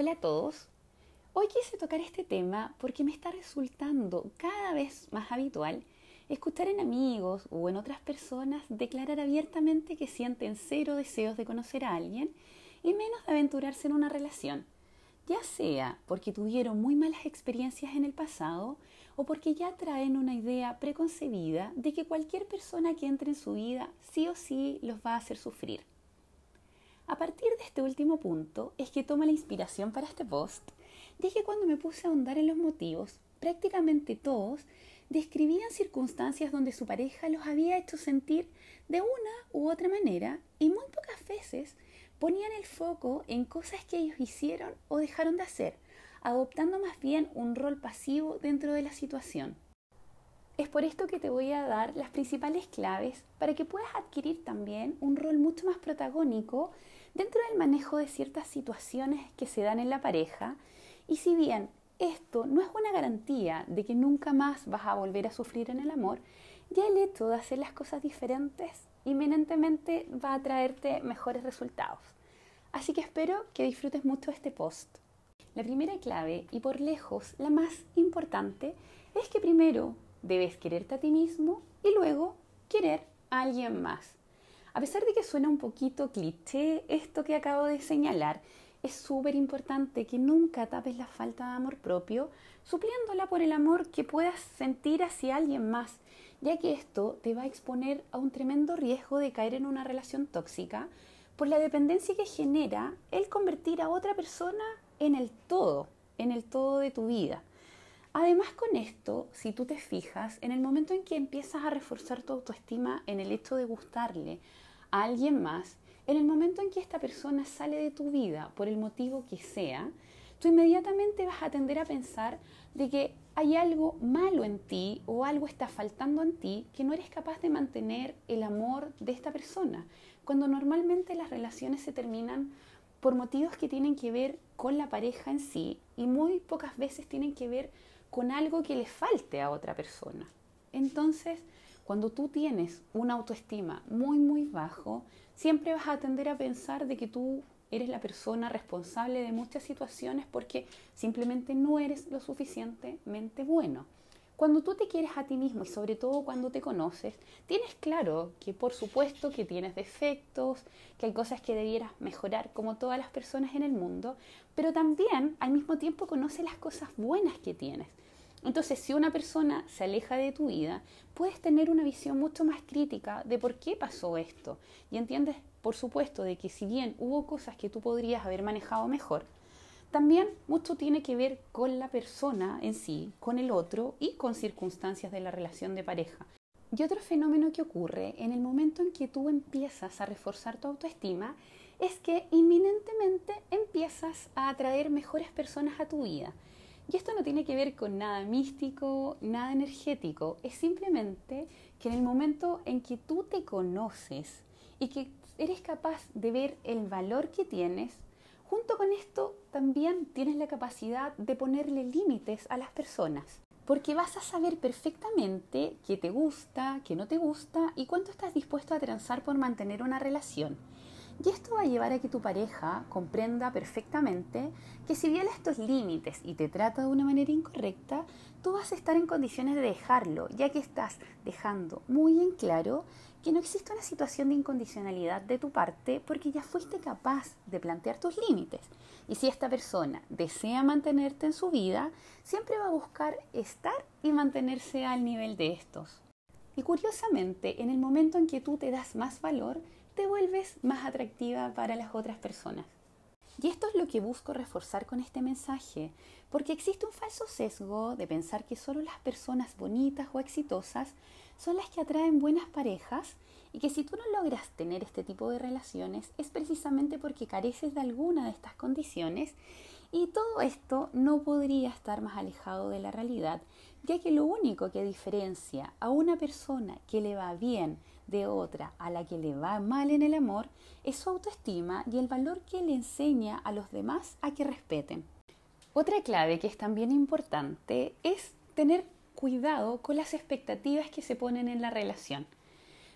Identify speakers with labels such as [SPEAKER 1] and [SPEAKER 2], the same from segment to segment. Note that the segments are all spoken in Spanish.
[SPEAKER 1] Hola a todos. Hoy quise tocar este tema porque me está resultando cada vez más habitual escuchar en amigos o en otras personas declarar abiertamente que sienten cero deseos de conocer a alguien y menos de aventurarse en una relación, ya sea porque tuvieron muy malas experiencias en el pasado o porque ya traen una idea preconcebida de que cualquier persona que entre en su vida sí o sí los va a hacer sufrir. A partir de este último punto es que toma la inspiración para este post, ya que cuando me puse a ahondar en los motivos, prácticamente todos describían circunstancias donde su pareja los había hecho sentir de una u otra manera y muy pocas veces ponían el foco en cosas que ellos hicieron o dejaron de hacer, adoptando más bien un rol pasivo dentro de la situación. Es por esto que te voy a dar las principales claves para que puedas adquirir también un rol mucho más protagónico dentro del manejo de ciertas situaciones que se dan en la pareja y si bien esto no es una garantía de que nunca más vas a volver a sufrir en el amor, ya el hecho de hacer las cosas diferentes inminentemente va a traerte mejores resultados. Así que espero que disfrutes mucho este post. La primera clave, y por lejos la más importante, es que primero debes quererte a ti mismo y luego querer a alguien más. A pesar de que suena un poquito cliché esto que acabo de señalar, es súper importante que nunca tapes la falta de amor propio, supliéndola por el amor que puedas sentir hacia alguien más, ya que esto te va a exponer a un tremendo riesgo de caer en una relación tóxica por la dependencia que genera el convertir a otra persona en el todo, en el todo de tu vida. Además con esto, si tú te fijas, en el momento en que empiezas a reforzar tu autoestima en el hecho de gustarle alguien más, en el momento en que esta persona sale de tu vida, por el motivo que sea, tú inmediatamente vas a tender a pensar de que hay algo malo en ti o algo está faltando en ti que no eres capaz de mantener el amor de esta persona, cuando normalmente las relaciones se terminan por motivos que tienen que ver con la pareja en sí y muy pocas veces tienen que ver con algo que le falte a otra persona. Entonces, cuando tú tienes una autoestima muy, muy bajo, siempre vas a tender a pensar de que tú eres la persona responsable de muchas situaciones porque simplemente no eres lo suficientemente bueno. Cuando tú te quieres a ti mismo y sobre todo cuando te conoces, tienes claro que por supuesto que tienes defectos, que hay cosas que debieras mejorar como todas las personas en el mundo, pero también al mismo tiempo conoces las cosas buenas que tienes. Entonces, si una persona se aleja de tu vida, puedes tener una visión mucho más crítica de por qué pasó esto. Y entiendes, por supuesto, de que si bien hubo cosas que tú podrías haber manejado mejor, también mucho tiene que ver con la persona en sí, con el otro y con circunstancias de la relación de pareja. Y otro fenómeno que ocurre en el momento en que tú empiezas a reforzar tu autoestima es que inminentemente empiezas a atraer mejores personas a tu vida. Y esto no tiene que ver con nada místico, nada energético, es simplemente que en el momento en que tú te conoces y que eres capaz de ver el valor que tienes, junto con esto también tienes la capacidad de ponerle límites a las personas. Porque vas a saber perfectamente qué te gusta, qué no te gusta y cuánto estás dispuesto a transar por mantener una relación. Y esto va a llevar a que tu pareja comprenda perfectamente que si viola estos límites y te trata de una manera incorrecta, tú vas a estar en condiciones de dejarlo, ya que estás dejando muy en claro que no existe una situación de incondicionalidad de tu parte porque ya fuiste capaz de plantear tus límites. Y si esta persona desea mantenerte en su vida, siempre va a buscar estar y mantenerse al nivel de estos. Y curiosamente, en el momento en que tú te das más valor, te vuelves más atractiva para las otras personas. Y esto es lo que busco reforzar con este mensaje, porque existe un falso sesgo de pensar que solo las personas bonitas o exitosas son las que atraen buenas parejas y que si tú no logras tener este tipo de relaciones es precisamente porque careces de alguna de estas condiciones y todo esto no podría estar más alejado de la realidad, ya que lo único que diferencia a una persona que le va bien de otra a la que le va mal en el amor es su autoestima y el valor que le enseña a los demás a que respeten. Otra clave que es también importante es tener cuidado con las expectativas que se ponen en la relación.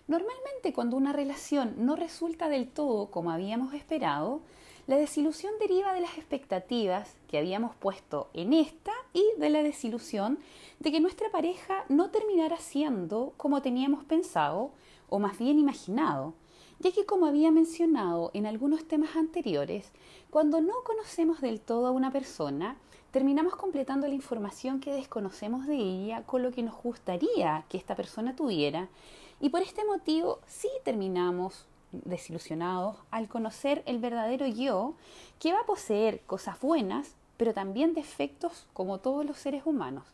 [SPEAKER 1] Normalmente cuando una relación no resulta del todo como habíamos esperado, La desilusión deriva de las expectativas que habíamos puesto en esta y de la desilusión de que nuestra pareja no terminara siendo como teníamos pensado o más bien imaginado, ya que como había mencionado en algunos temas anteriores, cuando no conocemos del todo a una persona, terminamos completando la información que desconocemos de ella con lo que nos gustaría que esta persona tuviera y por este motivo sí terminamos desilusionados al conocer el verdadero yo que va a poseer cosas buenas, pero también defectos como todos los seres humanos.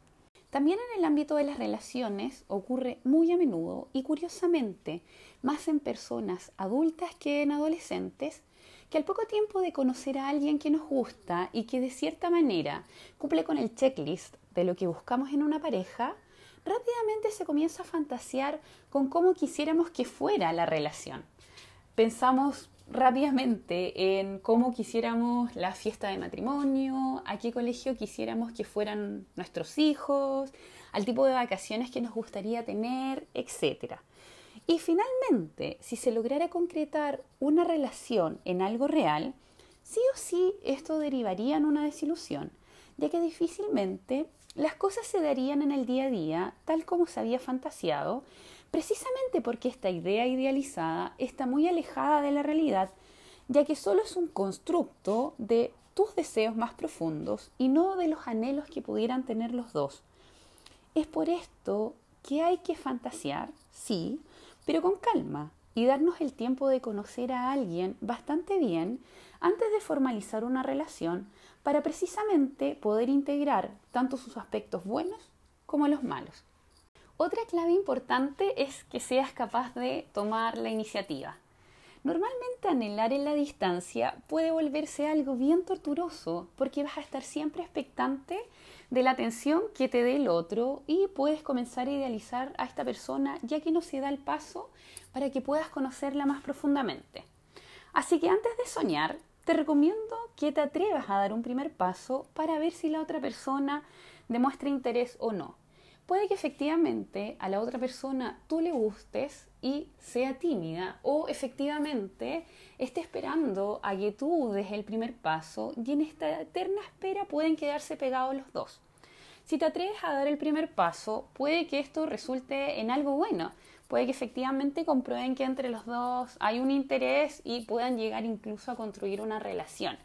[SPEAKER 1] También en el ámbito de las relaciones ocurre muy a menudo y curiosamente más en personas adultas que en adolescentes que al poco tiempo de conocer a alguien que nos gusta y que de cierta manera cumple con el checklist de lo que buscamos en una pareja, rápidamente se comienza a fantasear con cómo quisiéramos que fuera la relación. Pensamos rápidamente en cómo quisiéramos la fiesta de matrimonio, a qué colegio quisiéramos que fueran nuestros hijos, al tipo de vacaciones que nos gustaría tener, etc. Y finalmente, si se lograra concretar una relación en algo real, sí o sí esto derivaría en una desilusión, ya que difícilmente las cosas se darían en el día a día tal como se había fantaseado precisamente porque esta idea idealizada está muy alejada de la realidad, ya que solo es un constructo de tus deseos más profundos y no de los anhelos que pudieran tener los dos. Es por esto que hay que fantasear, sí, pero con calma y darnos el tiempo de conocer a alguien bastante bien antes de formalizar una relación para precisamente poder integrar tanto sus aspectos buenos como los malos. Otra clave importante es que seas capaz de tomar la iniciativa. Normalmente anhelar en la distancia puede volverse algo bien torturoso porque vas a estar siempre expectante de la atención que te dé el otro y puedes comenzar a idealizar a esta persona ya que no se da el paso para que puedas conocerla más profundamente. Así que antes de soñar, te recomiendo que te atrevas a dar un primer paso para ver si la otra persona demuestra interés o no puede que efectivamente a la otra persona tú le gustes y sea tímida o efectivamente esté esperando a que tú des el primer paso y en esta eterna espera pueden quedarse pegados los dos. Si te atreves a dar el primer paso, puede que esto resulte en algo bueno. Puede que efectivamente comprueben que entre los dos hay un interés y puedan llegar incluso a construir una relación.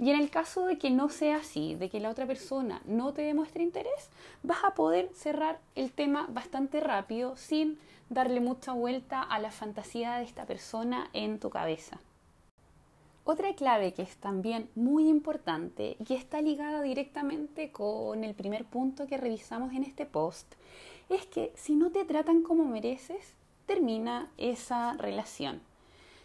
[SPEAKER 1] Y en el caso de que no sea así, de que la otra persona no te demuestre interés, vas a poder cerrar el tema bastante rápido sin darle mucha vuelta a la fantasía de esta persona en tu cabeza. Otra clave que es también muy importante y está ligada directamente con el primer punto que revisamos en este post es que si no te tratan como mereces, termina esa relación.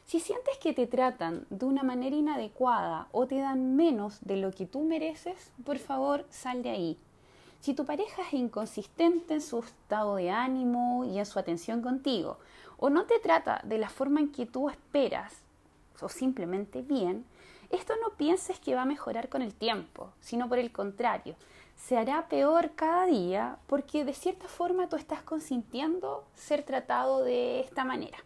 [SPEAKER 1] Si sientes que te tratan de una manera inadecuada o te dan menos de lo que tú mereces, por favor sal de ahí. Si tu pareja es inconsistente en su estado de ánimo y en su atención contigo, o no te trata de la forma en que tú esperas, o simplemente bien, esto no pienses que va a mejorar con el tiempo, sino por el contrario, se hará peor cada día porque de cierta forma tú estás consintiendo ser tratado de esta manera.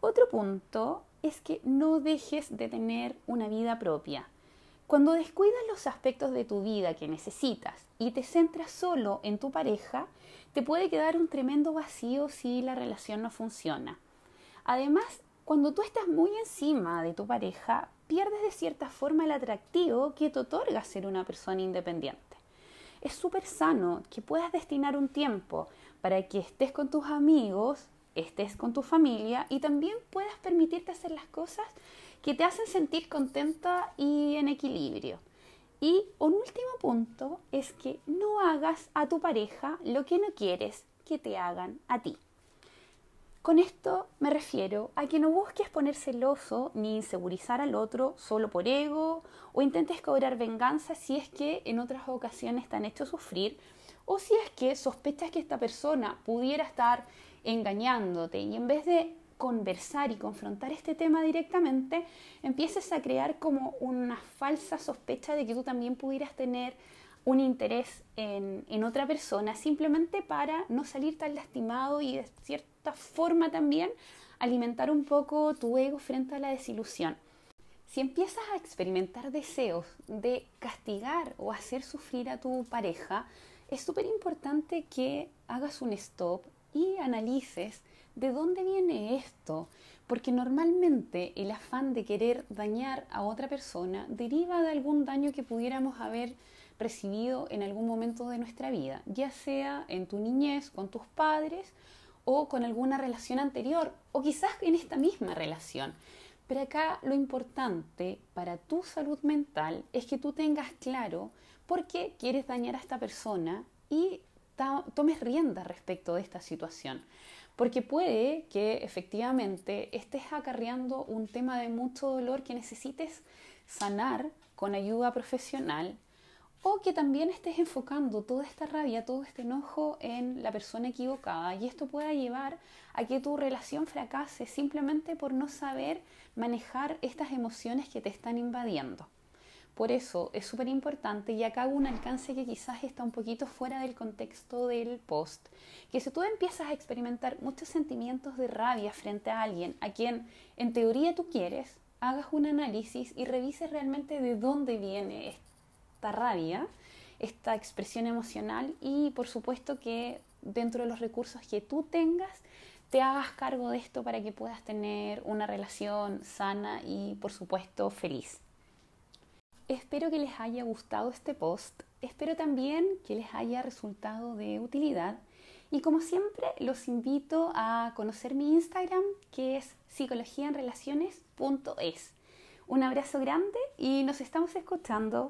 [SPEAKER 1] Otro punto es que no dejes de tener una vida propia. Cuando descuidas los aspectos de tu vida que necesitas y te centras solo en tu pareja, te puede quedar un tremendo vacío si la relación no funciona. Además, cuando tú estás muy encima de tu pareja, pierdes de cierta forma el atractivo que te otorga ser una persona independiente. Es súper sano que puedas destinar un tiempo para que estés con tus amigos estés con tu familia y también puedas permitirte hacer las cosas que te hacen sentir contenta y en equilibrio. Y un último punto es que no hagas a tu pareja lo que no quieres que te hagan a ti. Con esto me refiero a que no busques poner celoso ni insegurizar al otro solo por ego o intentes cobrar venganza si es que en otras ocasiones te han hecho sufrir o si es que sospechas que esta persona pudiera estar engañándote. Y en vez de conversar y confrontar este tema directamente, empieces a crear como una falsa sospecha de que tú también pudieras tener un interés en, en, otra persona simplemente para no salir tan lastimado y de forma también alimentar un poco tu ego frente a la desilusión. Si empiezas a experimentar deseos de castigar o hacer sufrir a tu pareja, es súper importante que hagas un stop y analices de dónde viene esto, porque normalmente el afán de querer dañar a otra persona deriva de algún daño que pudiéramos haber recibido en algún momento de nuestra vida, ya sea en tu niñez, con tus padres o con alguna relación anterior o quizás en esta misma relación. Pero acá lo importante para tu salud mental es que tú tengas claro por qué quieres dañar a esta persona y tomes rienda respecto de esta situación. Porque puede que efectivamente estés acarreando un tema de mucho dolor que necesites sanar con ayuda profesional o que también estés enfocando toda esta rabia, todo este enojo en la persona equivocada y esto pueda llevar a que tu relación fracase simplemente por no saber manejar estas emociones que te están invadiendo. Por eso es súper importante y acá hago un alcance que quizás está un poquito fuera del contexto del post, que si tú empiezas a experimentar muchos sentimientos de rabia frente a alguien a quien en teoría tú quieres, hagas un análisis y revises realmente de dónde viene esto esta rabia, esta expresión emocional y por supuesto que dentro de los recursos que tú tengas, te hagas cargo de esto para que puedas tener una relación sana y por supuesto feliz. Espero que les haya gustado este post, espero también que les haya resultado de utilidad y como siempre los invito a conocer mi Instagram que es psicologiaenrelaciones.es. Un abrazo grande y nos estamos escuchando